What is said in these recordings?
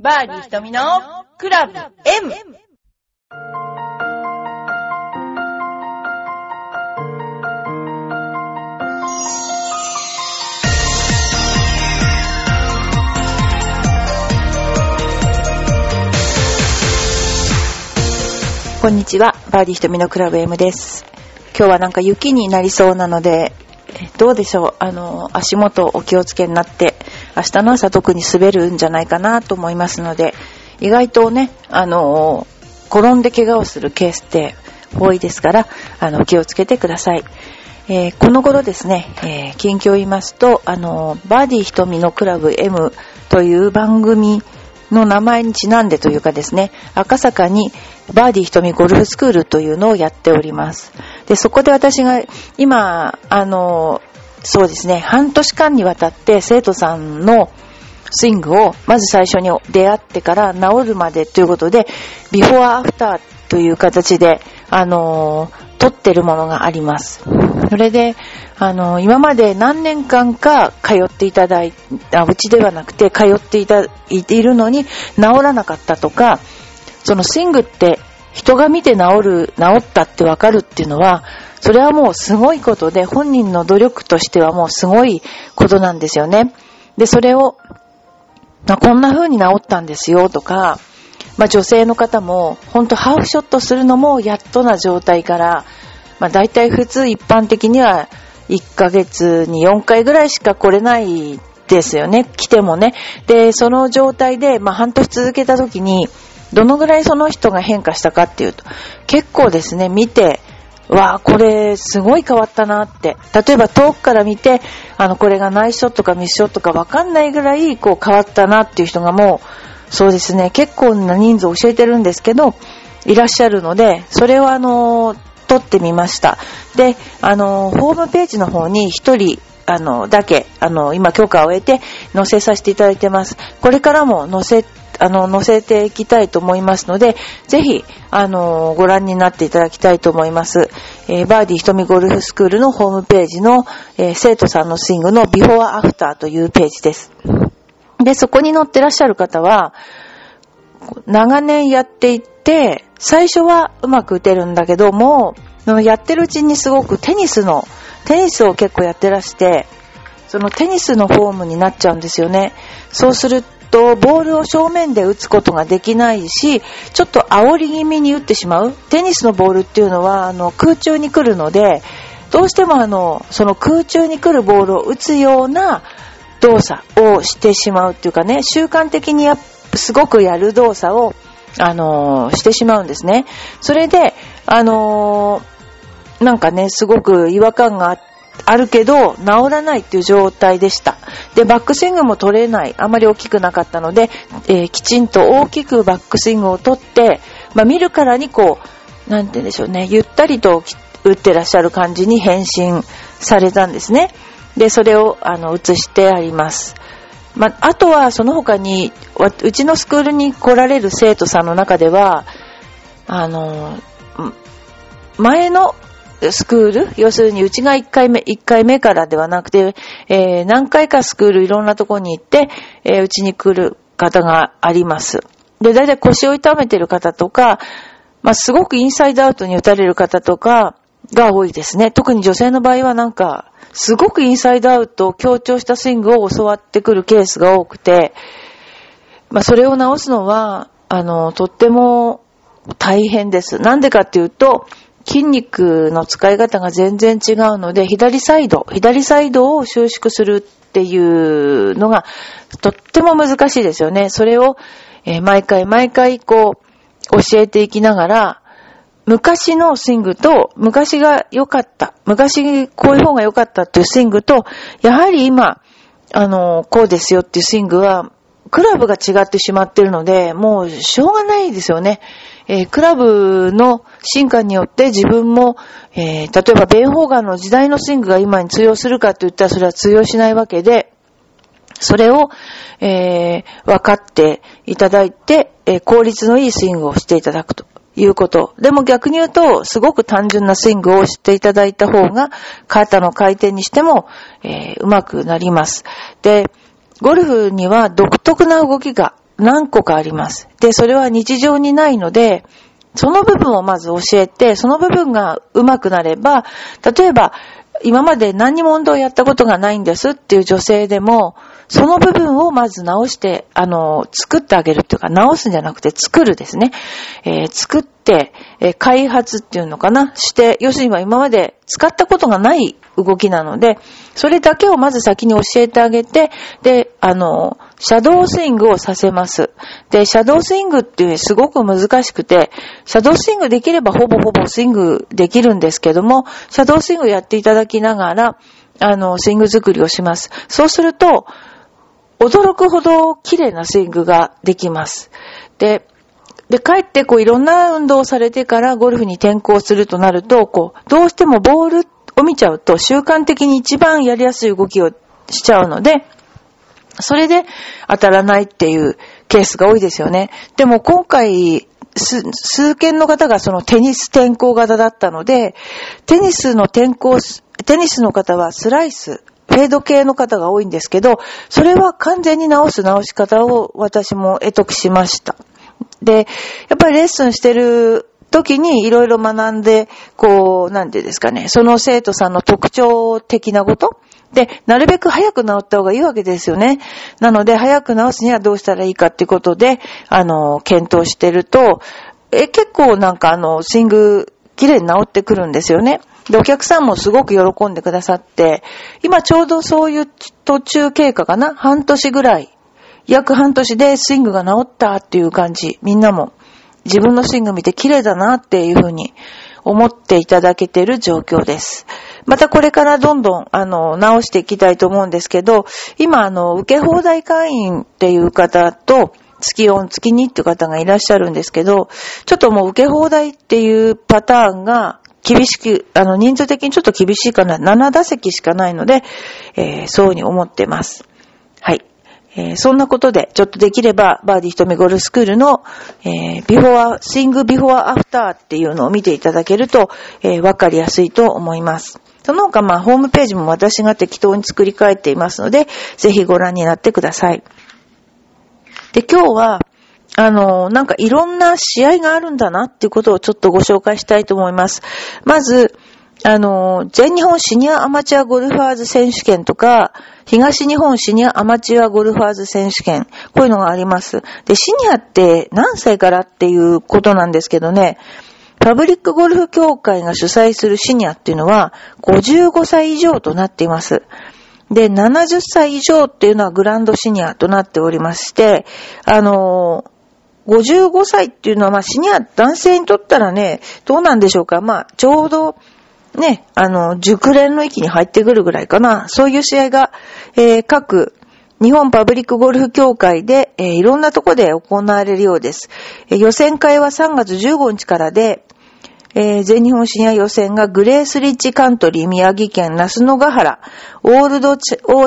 バーディー瞳のクラブ M! こんにちは、バーディー瞳のクラブ M です。今日はなんか雪になりそうなので、どうでしょう、あの、足元お気をつけになって、明日の朝特に滑るんじゃないかなと思いますので、意外とね、あの、転んで怪我をするケースって多いですから、あの、気をつけてください。えーこの頃ですね、えー近況を言いますと、あの、バーディー瞳のクラブ M という番組の名前にちなんでというかですね、赤坂にバーディー瞳ゴルフスクールというのをやっております。で、そこで私が今、あの、そうですね、半年間にわたって生徒さんのスイングをまず最初に出会ってから治るまでということで、ビフォーアフターという形で、あの撮ってるものがあります。それで、あの今まで何年間か通っていただいた、うちではなくて通っていた、いているのに治らなかったとか、そのスイングって人が見て治る、治ったってわかるっていうのは、それはもうすごいことで、本人の努力としてはもうすごいことなんですよね。で、それを、まあこんな風に治ったんですよとか、まあ女性の方も、ほんとハーフショットするのもやっとな状態から、まあ大体普通一般的には1ヶ月に4回ぐらいしか来れないですよね。来てもね。で、その状態で、まあ半年続けた時に、どのぐらいその人が変化したかっていうと、結構ですね、見て、わあ、これ、すごい変わったなって。例えば遠くから見て、あの、これがナイスショットかミスショットかわかんないぐらい、こう変わったなっていう人がもう、そうですね、結構な人数教えてるんですけど、いらっしゃるので、それをあの、撮ってみました。で、あの、ホームページの方に一人、あの、だけ、あの、今許可を得て載せさせていただいてます。これからも載せ、あの、載せていきたいと思いますので、ぜひ、あの、ご覧になっていただきたいと思います。えーバーディー瞳ゴルフスクールのホームページの、えー生徒さんのスイングのビフォーアフターというページです。で、そこに載ってらっしゃる方は、長年やっていって、最初はうまく打てるんだけども、やってるうちにすごくテニスの、テニスを結構やってらして、そのテニスのフォームになっちゃうんですよね。そうすると、ボールを正面で打つことができないし、ちょっと煽り気味に打ってしまう。テニスのボールっていうのは、あの、空中に来るので、どうしてもあの、その空中に来るボールを打つような動作をしてしまうっていうかね、習慣的にすごくやる動作を、あのしてしまうんですね。それで、あのなんかね、すごく違和感があっあるけど、治らないっていう状態でした。で、バックスイングも取れない。あまり大きくなかったので、えーきちんと大きくバックスイングを取って、まあ、見るからにこう、なんて言うんでしょうね、ゆったりと打ってらっしゃる感じに変身されたんですね。で、それを、あの、映してあります。まあ、あとはその他に、うちのスクールに来られる生徒さんの中では、あの、ん前のスクール？要するにうちが1回目、1回目からではなくて、えー何回かスクールいろんなところに行って、えーうちに来る方があります。で、だいたい腰を痛めてる方とか、まあ、すごくインサイドアウトに打たれる方とかが多いですね。特に女性の場合はなんか、すごくインサイドアウトを強調したスイングを教わってくるケースが多くて、まあ、それを直すのは、あの、とっても大変です。なんでかっていうと、筋肉の使い方が全然違うので、左サイド、左サイドを収縮するっていうのが、とっても難しいですよね。それを、えー毎回毎回こう、教えていきながら、昔のスイングと、昔が良かった、昔こういう方が良かったっていうスイングと、やはり今、あの、こうですよっていうスイングは、クラブが違ってしまってるので、もうしょうがないですよね。えークラブの進化によって自分も、えー例えばベンホーガンの時代のスイングが今に通用するかと言ったらそれは通用しないわけで、それを、えー分かっていただいて、え効率のいいスイングをしていただくということ。でも逆に言うと、すごく単純なスイングをしていただいた方が、肩の回転にしても、えーうまくなります。で、ゴルフには独特な動きが何個かあります。で、それは日常にないので、その部分をまず教えて、その部分が上手くなれば、例えば、今まで何にも運動をやったことがないんですっていう女性でも、その部分をまず直して、あの、作ってあげるっていうか、直すんじゃなくて作るですね。えー作って、えー開発っていうのかなして、要するに今まで使ったことがない動きなので、それだけをまず先に教えてあげて、で、あの、シャドースイングをさせます。で、シャドースイングっていうすごく難しくて、シャドースイングできればほぼほぼスイングできるんですけども、シャドースイングやっていただきながら、あの、スイング作りをします。そうすると、驚くほど綺麗なスイングができます。で、で、帰ってこういろんな運動をされてからゴルフに転向するとなると、こう、どうしてもボールを見ちゃうと習慣的に一番やりやすい動きをしちゃうので、それで当たらないっていうケースが多いですよね。でも今回、す数件の方がそのテニス転向型だったので、テニスの転向、テニスの方はスライス、フェード系の方が多いんですけど、それは完全に直す直し方を私も得得しました。で、やっぱりレッスンしてる時にいろいろ学んで、こう、なんてですかね、その生徒さんの特徴的なことで、なるべく早く治った方がいいわけですよね。なので、早く治すにはどうしたらいいかっていうことで、あの、検討してると、え、結構なんかあの、スイング、綺麗に治ってくるんですよね。で、お客さんもすごく喜んでくださって、今ちょうどそういう途中経過かな？半年ぐらい。約半年でスイングが治ったっていう感じ。みんなも自分のスイング見て綺麗だなっていうふうに思っていただけてる状況です。またこれからどんどん、あの、直していきたいと思うんですけど、今、あの、受け放題会員っていう方と、月4、月2っていう方がいらっしゃるんですけど、ちょっともう受け放題っていうパターンが厳しく、あの、人数的にちょっと厳しいかな。7打席しかないので、えーそうに思ってます。はい。えーそんなことで、ちょっとできれば、バーディー瞳ゴルフスクールの、えービフォア、スイングビフォアアフターっていうのを見ていただけると、えーわかりやすいと思います。その他、まあ、ホームページも私が適当に作り変えていますので、ぜひご覧になってください。で、今日は、あの、なんかいろんな試合があるんだなっていうことをちょっとご紹介したいと思います。まず、あの、全日本シニアアマチュアゴルファーズ選手権とか、東日本シニアアマチュアゴルファーズ選手権、こういうのがあります。で、シニアって何歳からっていうことなんですけどね、パブリックゴルフ協会が主催するシニアっていうのは55歳以上となっています。で、70歳以上っていうのはグランドシニアとなっておりまして、あの55歳っていうのは、まあ、シニア、男性にとったらね、どうなんでしょうか。まあ、ちょうど、ね、あの、熟練の域に入ってくるぐらいかな。そういう試合が、えー各、日本パブリックゴルフ協会で、えーいろんなとこで行われるようです。えー予選会は3月15日からで、えー全日本シニア予選がグレースリッチカントリー宮城県那須野ヶ原、オールドオー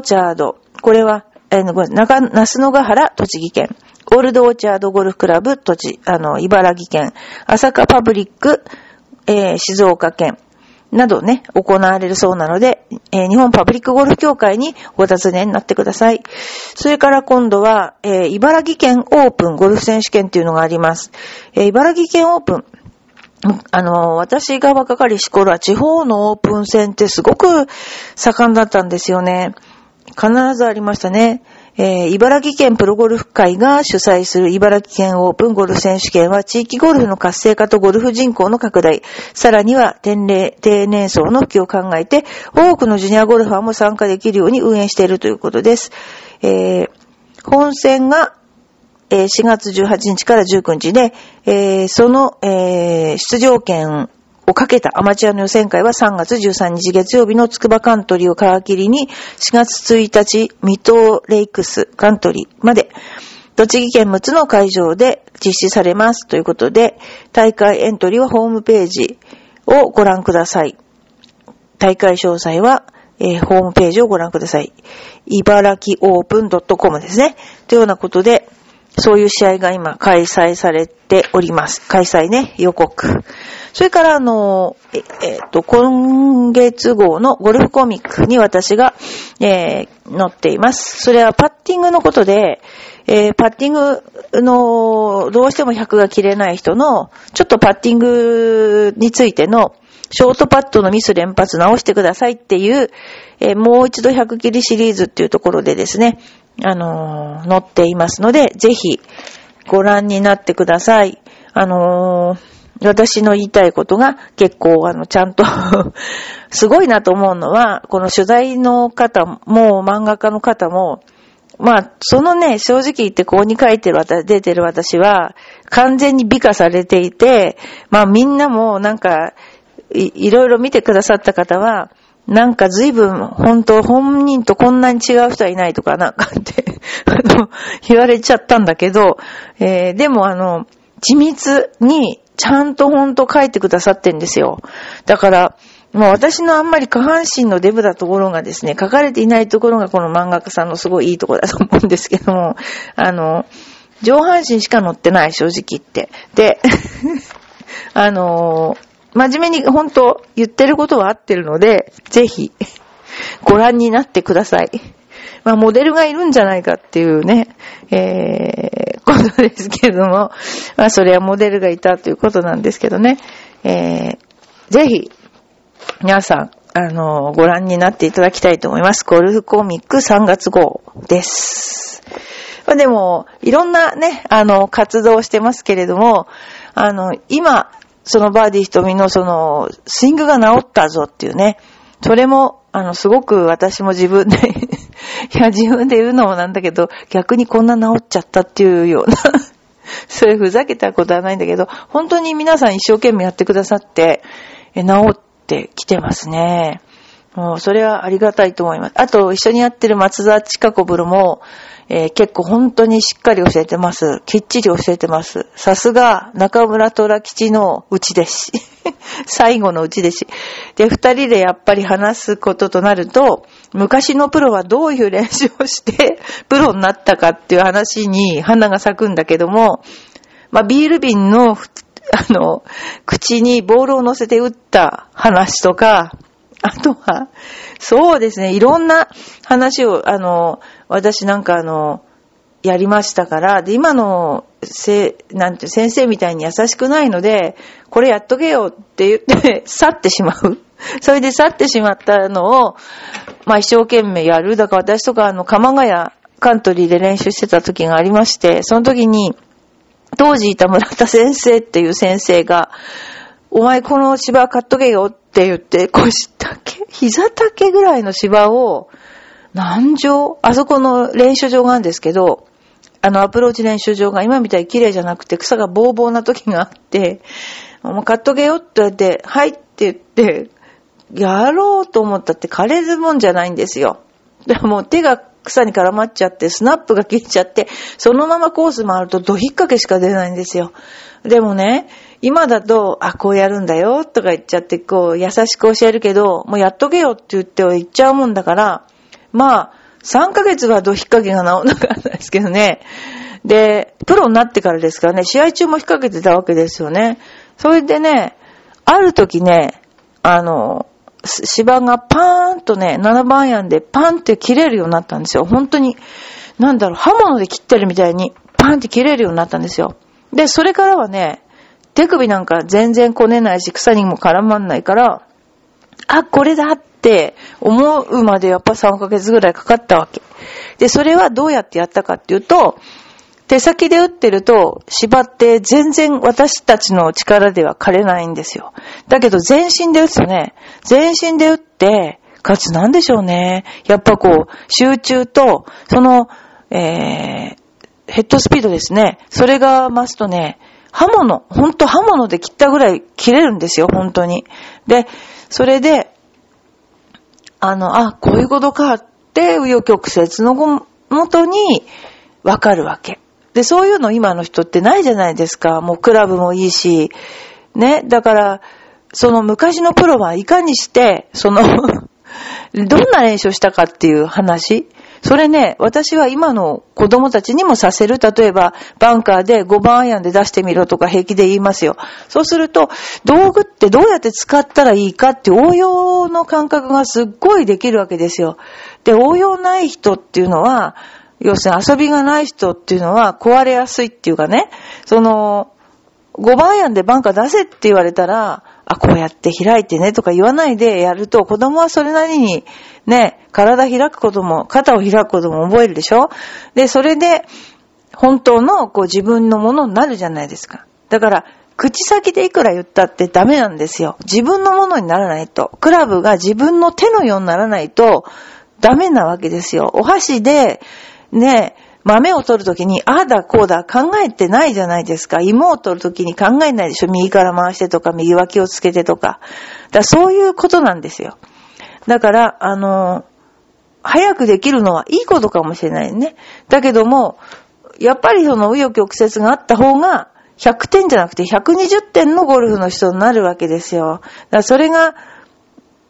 チャード、これは、えーごめん那須野ヶ原、栃木県。オールドオーチャードゴルフクラブ、栃、あの、茨城県。朝霞パブリック、えー静岡県。などね、行われるそうなので、えー日本パブリックゴルフ協会にご尋ねになってください。それから今度は、えー茨城県オープンゴルフ選手権っていうのがあります。えー茨城県オープン。あの、私が若かりし頃は地方のオープン戦ってすごく盛んだったんですよね。必ずありましたね。えー茨城県プロゴルフ会が主催する茨城県オープンゴルフ選手権は地域ゴルフの活性化とゴルフ人口の拡大、さらには低齢低年層の普及を考えて、多くのジュニアゴルファーも参加できるように運営しているということです。えー本戦が4月18日から19日で、その、出場権をかけたアマチュアの予選会は3月13日月曜日の筑波カントリーを皮切りに4月1日水戸レイクスカントリーまで栃木県6つの会場で実施されますということで大会エントリーはホームページをご覧ください。大会詳細は、えーホームページをご覧ください。茨城オープン .com ですね。というようなことで、そういう試合が今開催されております。開催ね、予告。それからあの、え、えっと、今月号のゴルフコミックに私が、えー載っています。それはパッティングのことで、えー、パッティングの、どうしても100が切れない人の、ちょっとパッティングについての、ショートパッドのミス連発直してくださいっていう、えー、もう一度100切りシリーズっていうところでですね、あのー、載っていますので、ぜひご覧になってください。あのー、私の言いたいことが結構あの、ちゃんと すごいなと思うのは、この取材の方も、漫画家の方も、まあ、そのね、正直言ってここに書いてる私、出てる私は、完全に美化されていて、まあみんなもなんか、いいろいろ見てくださった方は、なんか随分、本当本人とこんなに違う人はいないとかなんかって あの、言われちゃったんだけど、えー、でもあの、緻密にちゃんと本当書いてくださってんですよ。だから、もう私のあんまり下半身のデブなところがですね、書かれていないところがこの漫画家さんのすごいいいところだと思うんですけども、あの、上半身しか載ってない、正直言って。で、あの真面目に本当言ってることは合ってるので、ぜひご覧になってください。まあ、モデルがいるんじゃないかっていうね、えー、ことですけれども、まあ、それはモデルがいたということなんですけどね、えー、ぜひ、皆さん、あの、ご覧になっていただきたいと思います。ゴルフコミック3月号です。まあ、でも、いろんなね、あの、活動をしてますけれども、あの、今、そのバーディー瞳のその、スイングが治ったぞっていうね、それも、あの、すごく私も自分で いや、自分で言うのもなんだけど、逆にこんな治っちゃったっていうような それふざけたことはないんだけど、本当に皆さん一生懸命やってくださって、え治ってきてますね。もう、それはありがたいと思います。あと、一緒にやってる松田近子ブロも、えー、結構本当にしっかり教えてます。きっちり教えてます。さすが中村虎吉のうち弟子。最後のうち弟子。で、二人でやっぱり話すこととなると、昔のプロはどういう練習をして プロになったかっていう話に花が咲くんだけども、まあ、ビール瓶の、あの、口にボールを乗せて打った話とか、あとは、そうですね、いろんな話を、あの、私なんかあの、やりましたから、で、今の、せ、なんて、先生みたいに優しくないので、これやっとけよって言って 去ってしまう。それで去ってしまったのを、まあ一生懸命やる。だから私とかあの、鎌ヶ谷カントリーで練習してた時がありまして、その時に、当時いた村田先生っていう先生が、お前この芝買っとけよって言って、腰丈、膝丈ぐらいの芝を、何畳あそこの練習場があるんですけど、あのアプローチ練習場が今みたいに綺麗じゃなくて草がボーボーな時があって、もう買っとけよって言われて、はいって言って、やろうと思ったって枯れるもんじゃないんですよ。でも手が草に絡まっちゃって、スナップが切っちゃって、そのままコース回るとド引っ掛けしか出ないんですよ。でもね、今だと、あ、こうやるんだよ、とか言っちゃって、こう、優しく教えるけど、もうやっとけよって言って言っちゃうもんだから、まあ、3ヶ月はド引っ掛けが治んなかったですけどね。で、プロになってからですからね、試合中も引っ掛けてたわけですよね。それでね、ある時ね、あの、芝がパーンとね、7番アイアンでパンって切れるようになったんですよ。本当に、なんだろう、刃物で切ってるみたいにパンって切れるようになったんですよ。で、それからはね、手首なんか全然こねないし、草にも絡まんないから、あ、これだって思うまでやっぱ3ヶ月ぐらいかかったわけ。で、それはどうやってやったかっていうと、手先で打ってると芝って全然私たちの力では枯れないんですよ。だけど全身で打つとね、全身で打って、かつなんでしょうね。やっぱこう、集中と、その、えー、ヘッドスピードですね。それが増すとね、刃物、ほんと刃物で切ったぐらい切れるんですよ、本当に。で、それで、あの、あ、こういうことかって、紆余曲折のごとにわかるわけ。で、そういうの今の人ってないじゃないですか。もうクラブもいいし、ね。だから、その昔のプロはいかにして、その どんな練習をしたかっていう話。それね、私は今の子供たちにもさせる。例えば、バンカーで5番アイアンで出してみろとか平気で言いますよ。そうすると、道具ってどうやって使ったらいいかって応用の感覚がすっごいできるわけですよ。で、応用ない人っていうのは、要するに遊びがない人っていうのは壊れやすいっていうかね、その、5番案でバンカー出せって言われたら、あ、こうやって開いてねとか言わないでやると、子供はそれなりに、ね、体開くことも、肩を開くことも覚えるでしょ？で、それで、本当のこう自分のものになるじゃないですか。だから、口先でいくら言ったってダメなんですよ。自分のものにならないと。クラブが自分の手のようにならないとダメなわけですよ。お箸で、ね、豆を取るときに、ああだこうだ考えてないじゃないですか。芋を取るときに考えないでしょ。右から回してとか、右脇をつけてとか。だそういうことなんですよ。だから、あの、早くできるのはいいことかもしれないね。だけども、やっぱりその右翼曲折があった方が、100点じゃなくて120点のゴルフの人になるわけですよ。だからそれが、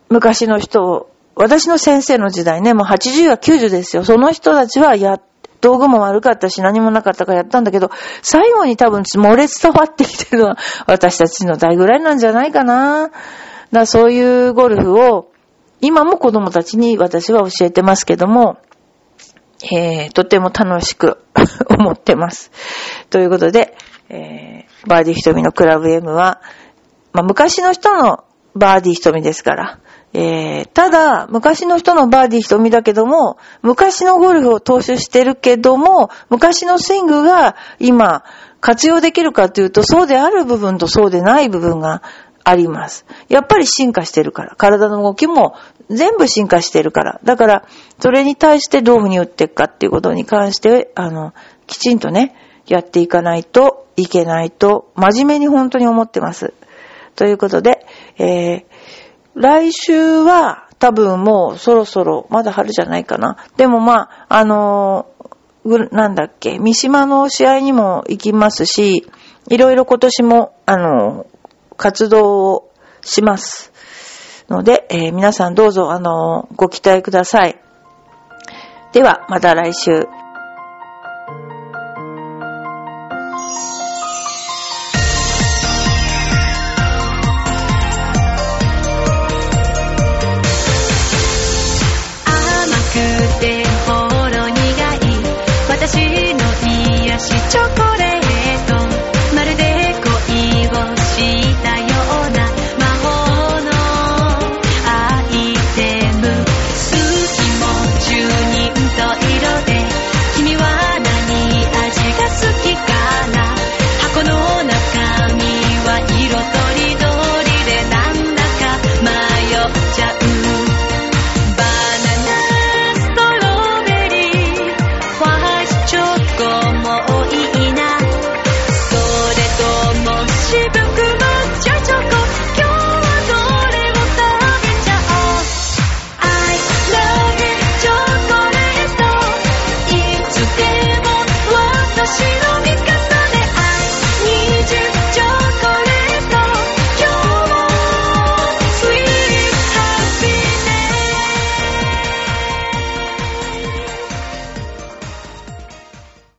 昔の人、私の先生の時代ね、もう80や90ですよ。その人たちはや、道具も悪かったし何もなかったからやったんだけど、最後に多分漏れ伝わってきてるのは私たちの代ぐらいなんじゃないかな。だからそういうゴルフを、今も子供たちに私は教えてますけども、えー、とても楽しく 思ってます。ということで、えー、バーディー瞳のクラブ M は、まあ、昔の人のバーディー瞳ですから、えー、ただ、昔の人のバーディー瞳だけども、昔のゴルフを踏襲してるけども、昔のスイングが今活用できるかというと、そうである部分とそうでない部分があります。やっぱり進化してるから。体の動きも全部進化してるから。だから、それに対してどういうふうに打っていくかっていうことに関して、あの、きちんとね、やっていかないといけないと、真面目に本当に思ってます。ということで、えー、来週は多分もうそろそろ、まだ春じゃないかな。でもまあ、あのー、なんだっけ、三島の試合にも行きますし、いろいろ今年も、あのー、活動をします。ので、えー、皆さんどうぞ、あのー、ご期待ください。では、また来週。